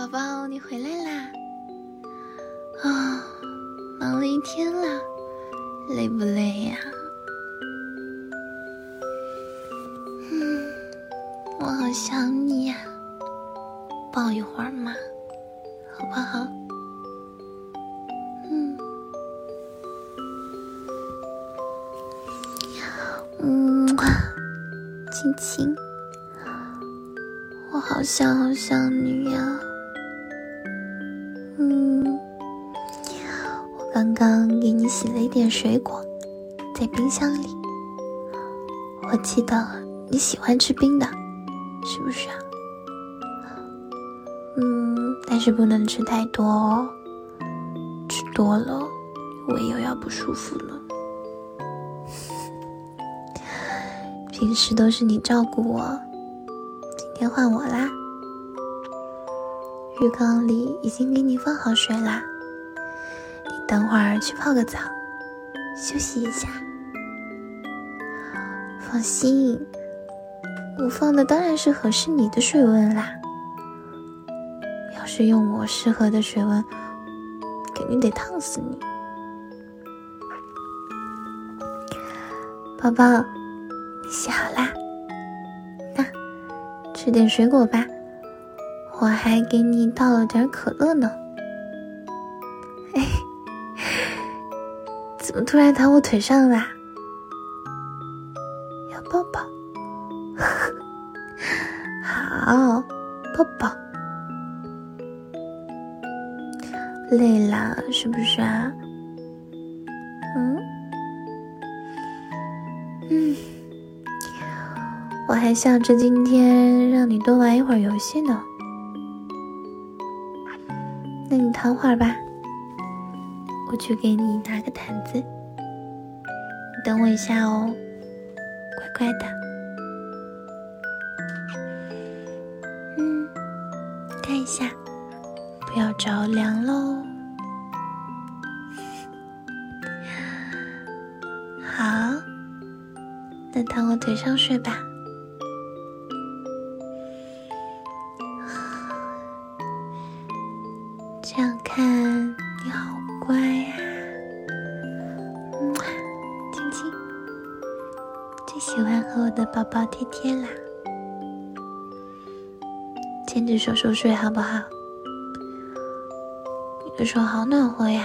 宝宝，你回来啦！啊，忙了一天了，累不累呀？嗯，我好想你呀，抱一会儿嘛，好不好？嗯，嗯，亲亲，我好想好想你呀。刚给你洗了一点水果，在冰箱里。我记得你喜欢吃冰的，是不是啊？嗯，但是不能吃太多哦，吃多了胃又要不舒服了。平时都是你照顾我，今天换我啦。浴缸里已经给你放好水啦。等会儿去泡个澡，休息一下。放心，我放的当然是合适你的水温啦。要是用我适合的水温，肯定得烫死你。宝宝，洗好啦？那吃点水果吧，我还给你倒了点可乐呢。怎么突然躺我腿上啦？要抱抱？好，抱抱。累了是不是啊？嗯嗯，我还想着今天让你多玩一会儿游戏呢。那你躺会儿吧。我去给你拿个毯子，你等我一下哦，乖乖的。嗯，看一下，不要着凉喽。好，那躺我腿上睡吧。这样看。你好，喜欢和我的宝宝贴贴啦，牵着手手睡好不好？你的手好暖和呀，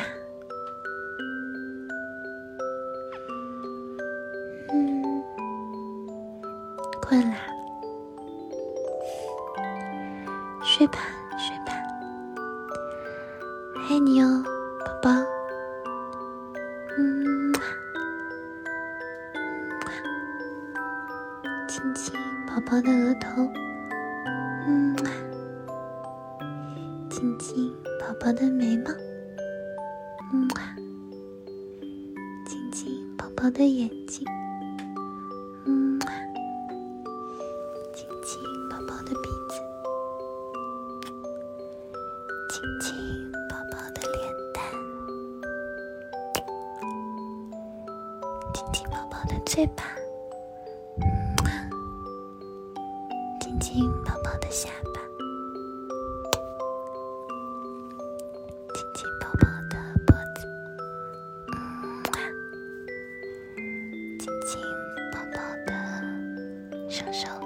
嗯，困啦，睡吧，睡吧，爱你哦。宝，嗯，亲亲宝宝的额头，嗯，亲亲宝宝的眉毛，嗯，亲亲宝宝的眼睛，嗯，亲亲宝宝的鼻子，亲亲。宝宝的脸蛋，亲亲宝宝的嘴巴。下巴，亲亲抱抱的脖子，亲亲抱抱的双手。